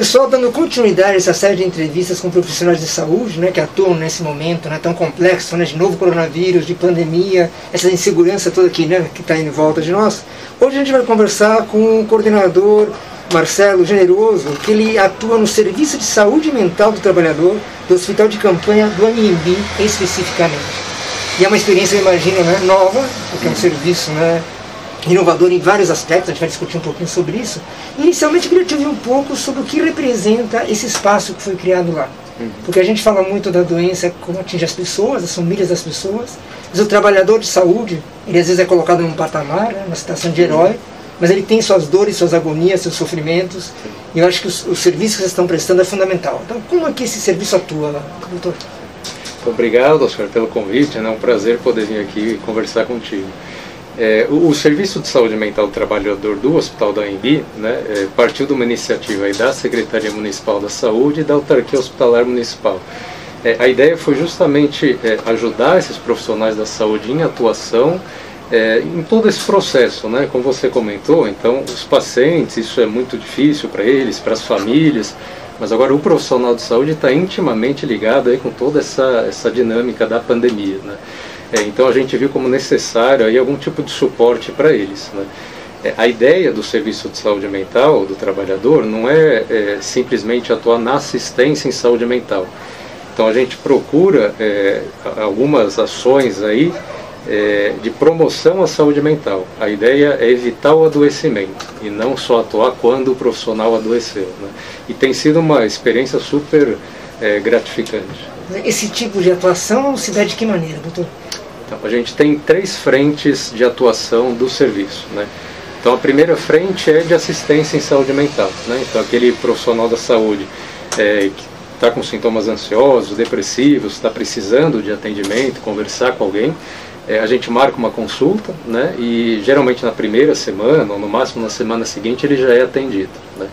Pessoal, dando continuidade a essa série de entrevistas com profissionais de saúde, né, que atuam nesse momento né, tão complexo, né, de novo coronavírus, de pandemia, essa insegurança toda aqui, né, que está em volta de nós. Hoje a gente vai conversar com o coordenador Marcelo Generoso, que ele atua no Serviço de Saúde Mental do Trabalhador do Hospital de Campanha do ANIMB, especificamente. E é uma experiência, eu imagino, né, nova, porque é um serviço né, inovador em vários aspectos, a gente vai discutir um pouquinho sobre isso. Inicialmente eu queria te ouvir um pouco sobre o que representa esse espaço que foi criado lá. Uhum. Porque a gente fala muito da doença como atinge as pessoas, as famílias das pessoas, mas o trabalhador de saúde, ele às vezes é colocado num patamar, né, uma situação de herói, mas ele tem suas dores, suas agonias, seus sofrimentos, e eu acho que o, o serviço que vocês estão prestando é fundamental. Então, como é que esse serviço atua lá, doutor? Obrigado, Oscar, pelo convite, é um prazer poder vir aqui conversar contigo. É, o, o, Serviço de Saúde Mental do Trabalhador do Hospital da AMB né, é, partiu de uma iniciativa da Secretaria Municipal da Saúde e da Autarquia Hospitalar Municipal. É, a ideia foi justamente é, ajudar esses profissionais da saúde em atuação é, em todo esse processo, né, como você comentou. Então, os pacientes, isso é muito difícil para eles, para as famílias, mas agora o profissional de saúde está intimamente ligado aí com toda essa, essa dinâmica da pandemia. Né? É, então a gente viu como necessário aí algum tipo de suporte para eles. Né? É, a ideia do serviço de saúde mental do trabalhador não é, é, simplesmente atuar na assistência em saúde mental. Então a gente procura é, algumas ações aí é, de promoção à saúde mental. A ideia é evitar o adoecimento e não só atuar quando o profissional adoeceu. Né? E tem sido uma experiência super é, gratificante. Esse tipo de atuação se dá de que maneira, doutor? Então, a gente tem três frentes de atuação do serviço. Né? Então, a primeira frente é de assistência em saúde mental. Né? Então, aquele profissional da saúde é, que está com sintomas ansiosos, depressivos, está precisando de atendimento, conversar com alguém, é, a gente marca uma consulta, né? E geralmente na primeira semana, ou no máximo na semana seguinte, ele já é atendido. Né?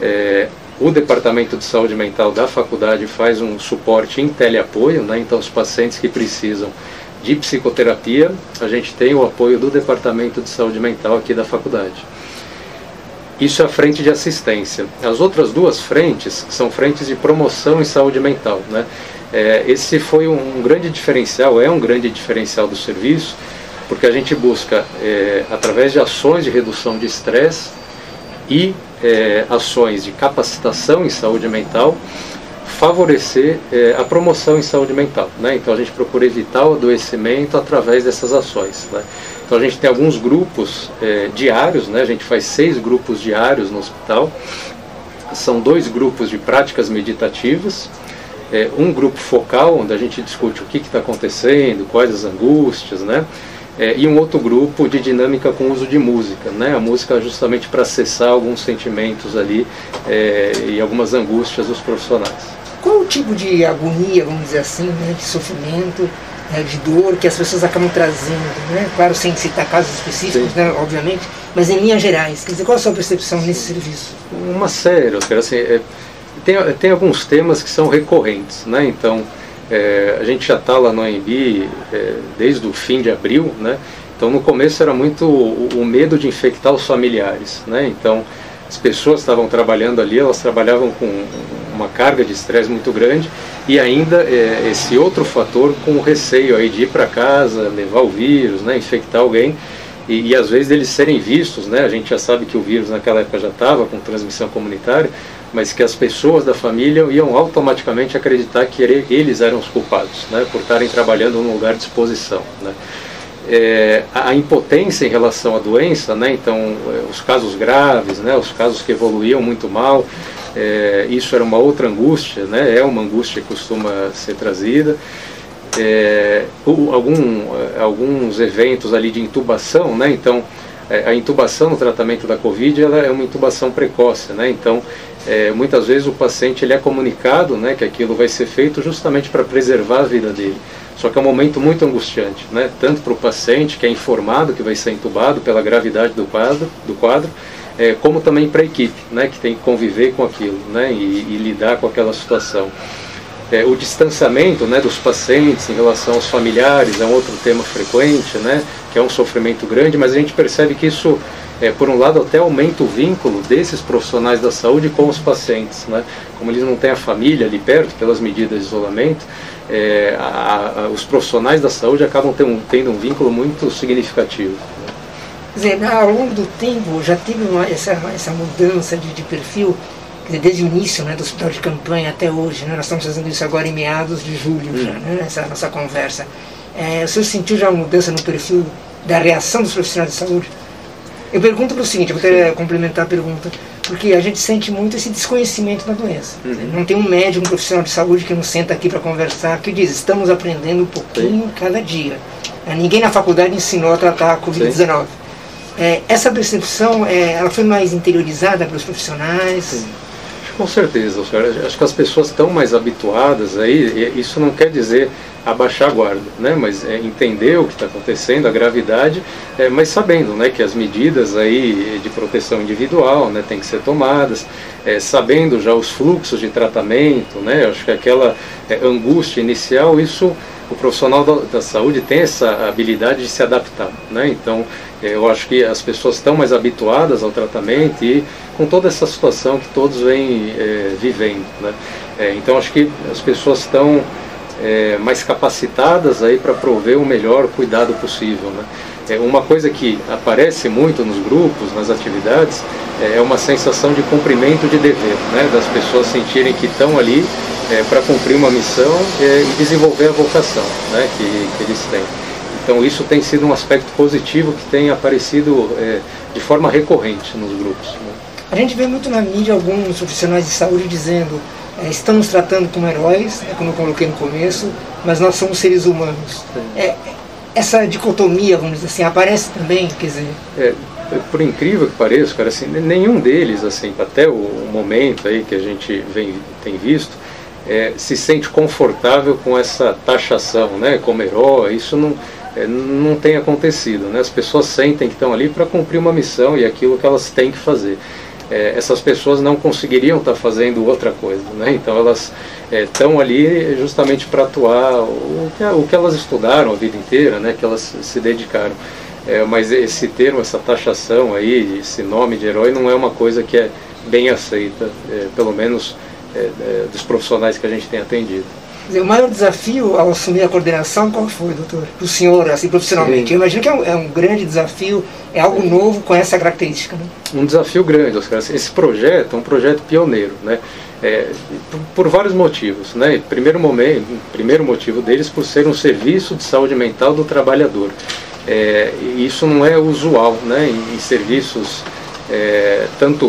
É, o Departamento de Saúde Mental da faculdade faz um suporte em teleapoio, né? então os pacientes que precisam de psicoterapia, a gente tem o apoio do Departamento de Saúde Mental aqui da faculdade. Isso é a frente de assistência. As outras duas frentes são frentes de promoção em saúde mental. Né? É, esse foi um grande diferencial, é um grande diferencial do serviço, porque a gente busca, é, através de ações de redução de estresse e é, ações de capacitação em saúde mental, favorecer é, a promoção em saúde mental. Né? Então a gente procura evitar o adoecimento através dessas ações. Né? Então a gente tem alguns grupos é, diários, né? a gente faz seis grupos diários no hospital. São dois grupos de práticas meditativas, é, um grupo focal, onde a gente discute o que está acontecendo, quais as angústias, né? É, e um outro grupo de dinâmica com uso de música, né? A música justamente para acessar alguns sentimentos ali é, e algumas angústias dos profissionais. Qual o tipo de agonia, vamos dizer assim, né, de sofrimento, né, de dor que as pessoas acabam trazendo, né? Claro, sem citar casos específicos, né, obviamente, mas em linhas gerais. Quer dizer, qual a sua percepção nesse serviço? Uma série, Oscar, assim, é, tem, tem alguns temas que são recorrentes, né? Então, é, a gente já está lá no AMB é, desde o fim de abril, né? Então, no começo era muito o, o medo de infectar os familiares, né? Então, as pessoas estavam trabalhando ali, elas trabalhavam com uma carga de estresse muito grande e ainda é, esse outro fator com o receio aí de ir para casa, levar o vírus, né, infectar alguém e, e, às vezes eles serem vistos, né, a gente já sabe que o vírus naquela época já estava com transmissão comunitária, mas que as pessoas da família iam automaticamente acreditar que eles eram os culpados, né, por estarem trabalhando num lugar de exposição. Né é, a impotência em relação à doença, né? então é, os casos graves, né? os casos que evoluíam muito mal, é, isso era uma outra angústia, né? é uma angústia que costuma ser trazida. É, algum, alguns eventos ali de intubação, né? então é, a intubação no tratamento da Covid ela é uma intubação precoce, né? então é, muitas vezes o paciente ele é comunicado né, que aquilo vai ser feito justamente para preservar a vida dele. Só que é um momento muito angustiante, né? tanto para o paciente, que é informado que vai ser entubado pela gravidade do quadro, do quadro é, como também para a equipe, né? que tem que conviver com aquilo né? e, e lidar com aquela situação. É, o distanciamento né, dos pacientes em relação aos familiares é um outro tema frequente, né, que é um sofrimento grande, mas a gente percebe que isso é, por um lado, até aumenta o vínculo desses profissionais da saúde com os pacientes. Né? Como eles não têm a família ali perto, pelas medidas de isolamento, é, a, a, os profissionais da saúde acabam tendo, tendo um vínculo muito significativo. Quer dizer, ao longo do tempo já teve uma, essa, essa mudança de, de perfil, dizer, desde o início né, do hospital de campanha até hoje, né, nós estamos fazendo isso agora em meados de julho, hum. já, né, essa nossa conversa. É, o senhor sentiu já uma mudança no perfil da reação dos profissionais de saúde? Eu pergunto para o seguinte, eu quero complementar a pergunta, porque a gente sente muito esse desconhecimento da doença. Uhum. Não tem um médico, um profissional de saúde que não senta aqui para conversar, que diz, estamos aprendendo um pouquinho Sim. cada dia. É, ninguém na faculdade ensinou a tratar a Covid-19. É, essa percepção, é, ela foi mais interiorizada pelos profissionais? Sim. Com certeza. Acho que as pessoas estão mais habituadas aí, isso não quer dizer abaixar a guarda, né? mas é, entender o que está acontecendo, a gravidade, é, mas sabendo né, que as medidas aí de proteção individual né, têm que ser tomadas, é, sabendo já os fluxos de tratamento, né? acho que aquela é, angústia inicial, isso o profissional da, da, saúde tem essa habilidade de se adaptar. Né? Então, eu acho que as pessoas estão mais habituadas ao tratamento e com toda essa situação que todos vêm é, vivendo. Né? então, acho que as pessoas estão é, mais capacitadas aí para prover o melhor cuidado possível. Né? É uma coisa que aparece muito nos grupos, nas atividades, é, é uma sensação de cumprimento de dever, né? das pessoas sentirem que estão ali é, para cumprir uma missão é, e desenvolver a vocação né? que, que eles têm. Então isso tem sido um aspecto positivo que tem aparecido é, de forma recorrente nos grupos. Né? A gente vê muito na mídia alguns profissionais de saúde dizendo é, estamos tratando como heróis, é, como eu coloquei no começo, mas nós somos seres humanos. É, essa dicotomia, vamos dizer assim, aparece também, quer dizer... É, por incrível que pareça, cara, assim, nenhum deles, assim, até o momento aí que a gente vem, tem visto, é, se sente confortável com essa taxação, né, como herói, isso não, é, não tem acontecido, né, as pessoas sentem que estão ali para cumprir uma missão e aquilo que elas têm que fazer é, essas pessoas não conseguiriam estar tá fazendo outra coisa. Né? Então elas estão é, ali justamente para atuar o que, o que elas estudaram a vida inteira, né? que elas se dedicaram. É, mas esse termo, essa taxação aí, esse nome de herói, não é uma coisa que é bem aceita, é, pelo menos é, dos profissionais que a gente tem atendido. Dizer, o maior desafio ao assumir a coordenação, qual foi, doutor? Para o senhor, assim, profissionalmente? Sim. Eu imagino que é um, é um, grande desafio, é algo novo com essa característica. Né? Um desafio grande, Oscar. Esse projeto é um projeto pioneiro, né? É, por, vários motivos. Né? Primeiro, momento, primeiro motivo deles por ser um serviço de saúde mental do trabalhador. É, isso não é usual né? em, serviços é, tanto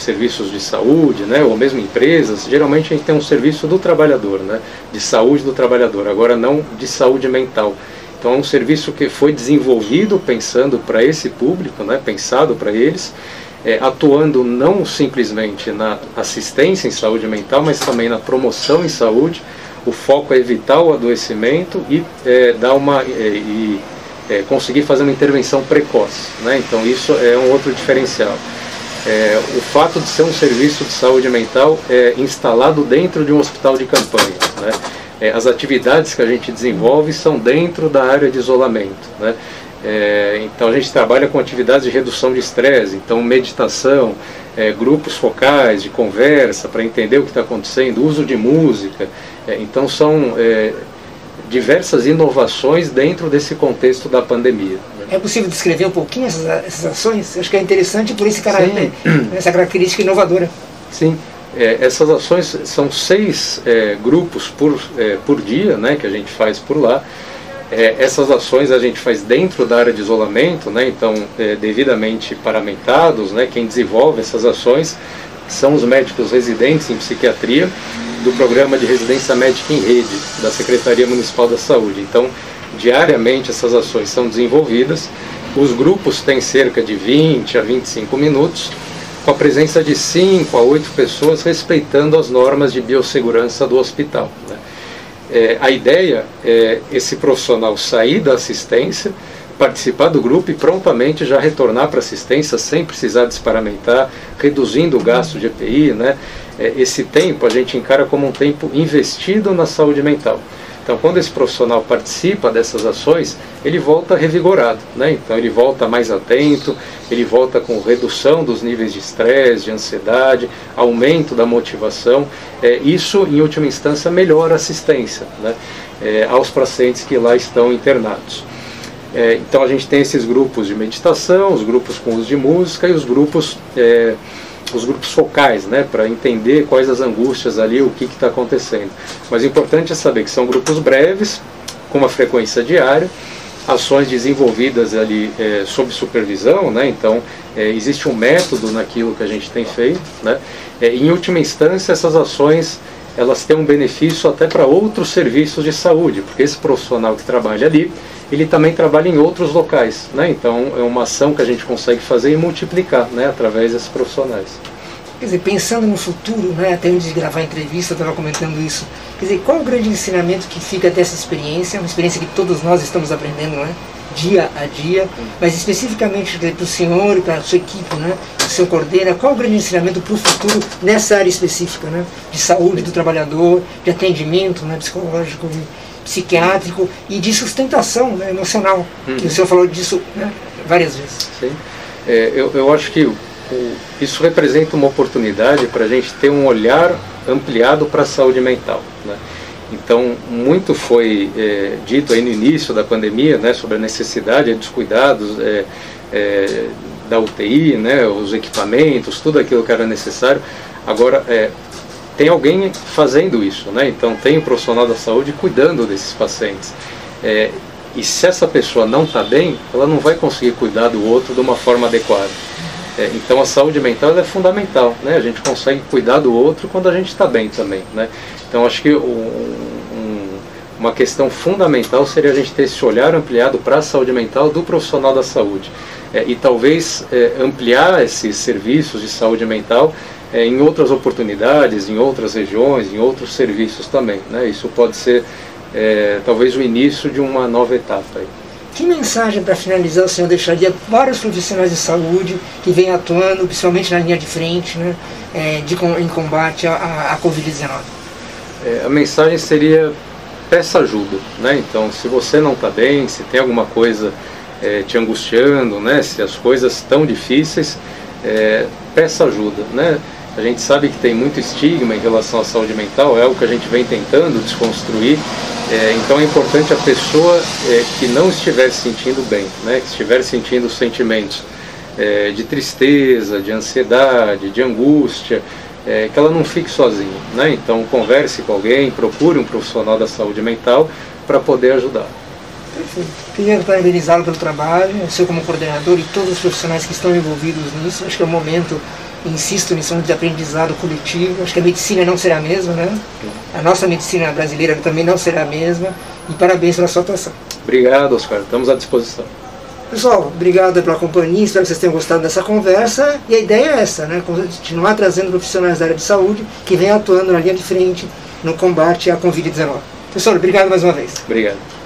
serviços de saúde, né, ou mesmo empresas, geralmente a gente tem um serviço do trabalhador, né, de saúde do trabalhador, agora não de saúde mental. Então é um serviço que foi desenvolvido pensando para esse público, né, pensado para eles, é, atuando não simplesmente na assistência em saúde mental, mas também na promoção em saúde. O foco é evitar o adoecimento e é, dar uma é, e é, conseguir fazer uma intervenção precoce. Né? Então isso é um outro diferencial. É, o fato de ser um serviço de saúde mental é, instalado dentro de um hospital de campanha. Né? É, as atividades que a gente desenvolve são dentro da área de isolamento. Né? É, então a gente trabalha com atividades de redução de estresse, então meditação, é, grupos focais de conversa para entender o que está acontecendo, uso de música. É, então são diversas inovações dentro desse contexto da pandemia. É possível descrever um pouquinho essas, essas ações? Acho que é interessante por esse caráter, essa característica inovadora. Sim, é, essas ações são seis é, grupos por, é, por dia né, que a gente faz por lá. É, essas ações a gente faz dentro da área de isolamento, né, então é, devidamente paramentados, né, quem desenvolve essas ações são os médicos residentes em psiquiatria do programa de residência médica em rede da Secretaria Municipal da Saúde. Então, diariamente essas ações são desenvolvidas. Os grupos têm cerca de 20 a 25 minutos, com a presença de 5 a 8 pessoas, respeitando as normas de biossegurança do hospital. Né? É, a ideia é esse profissional sair da assistência, participar do grupo e prontamente já retornar para assistência sem precisar desparamentar, reduzindo o gasto de EPI, né? É, esse tempo a gente encara como um tempo investido na saúde mental. Então, quando esse profissional participa dessas ações, ele volta revigorado, né? Então, ele volta mais atento, ele volta com redução dos níveis de estresse, de ansiedade, aumento da motivação. É, isso, em última instância, melhora a assistência né? É, aos pacientes que lá estão internados. É, então, a gente tem esses grupos de meditação, os grupos com uso de música e os grupos é, os grupos focais, né, para entender quais as angústias ali, o que está acontecendo. Mas o importante é saber que são grupos breves, com uma frequência diária, ações desenvolvidas ali é, sob supervisão, né, então é, existe um método naquilo que a gente tem feito. Né, é, em última instância, essas ações elas têm um benefício até para outros serviços de saúde, porque esse profissional que trabalha ali, ele também trabalha em outros locais, né? Então é uma ação que a gente consegue fazer e multiplicar, né, através desses profissionais. Quer dizer, pensando no futuro, né, até antes de gravar a entrevista, eu estava comentando isso. Quer dizer, qual o grande ensinamento que fica dessa experiência? Uma experiência que todos nós estamos aprendendo, né? Dia a dia, mas especificamente para o senhor e para a sua equipe, né? o senhor coordena, qual o grande ensinamento para o futuro nessa área específica, né? de saúde do trabalhador, de atendimento né? psicológico, psiquiátrico e de sustentação né? emocional. Uhum. O senhor falou disso né? várias vezes. Sim. É, eu, eu acho que isso representa uma oportunidade para a gente ter um olhar ampliado para a saúde mental. Né? Então, muito foi é, dito aí no início da pandemia né, sobre a necessidade dos cuidados é, é, da UTI, né, os equipamentos, tudo aquilo que era necessário. Agora, é, tem alguém fazendo isso, né? então tem um profissional da saúde cuidando desses pacientes. É, e se essa pessoa não está bem, ela não vai conseguir cuidar do outro de uma forma adequada. É, então a saúde mental é fundamental, né? A gente consegue cuidar do outro quando a gente está bem também, né? Então acho que um, um, uma questão fundamental seria a gente ter esse olhar ampliado para a saúde mental do profissional da saúde é, e talvez é, ampliar esses serviços de saúde mental é, em outras oportunidades, em outras regiões, em outros serviços também, né? Isso pode ser é, talvez o início de uma nova etapa. Aí. Que mensagem para finalizar o senhor deixaria para os profissionais de saúde que vêm atuando, principalmente na linha de frente, né, é, de, em combate à, à Covid-19? É, a mensagem seria peça ajuda, né? Então, se você não está bem, se tem alguma coisa é, te angustiando, né? Se as coisas estão difíceis, é, peça ajuda, né? A gente sabe que tem muito estigma em relação à saúde mental, é algo que a gente vem tentando desconstruir. É, então é importante a pessoa é, que não estiver se sentindo bem, né, que estiver sentindo sentimentos é, de tristeza, de ansiedade, de angústia, é, que ela não fique sozinha. Né? Então converse com alguém, procure um profissional da saúde mental para poder ajudar. Perfeito. Queria parabenizá-lo pelo trabalho, o senhor como coordenador e todos os profissionais que estão envolvidos nisso. Acho que é um momento insisto nisso, de aprendizado coletivo. Acho que a medicina não será a mesma, né? A nossa medicina brasileira também não será a mesma. E parabéns pela sua atuação. Obrigado, Oscar. Estamos à disposição. Pessoal, obrigado pela companhia, espero que vocês tenham gostado dessa conversa. E a ideia é essa, né? Continuar trazendo profissionais da área de saúde que vêm atuando na linha de frente no combate à Covid-19. Pessoal, obrigado mais uma vez. Obrigado.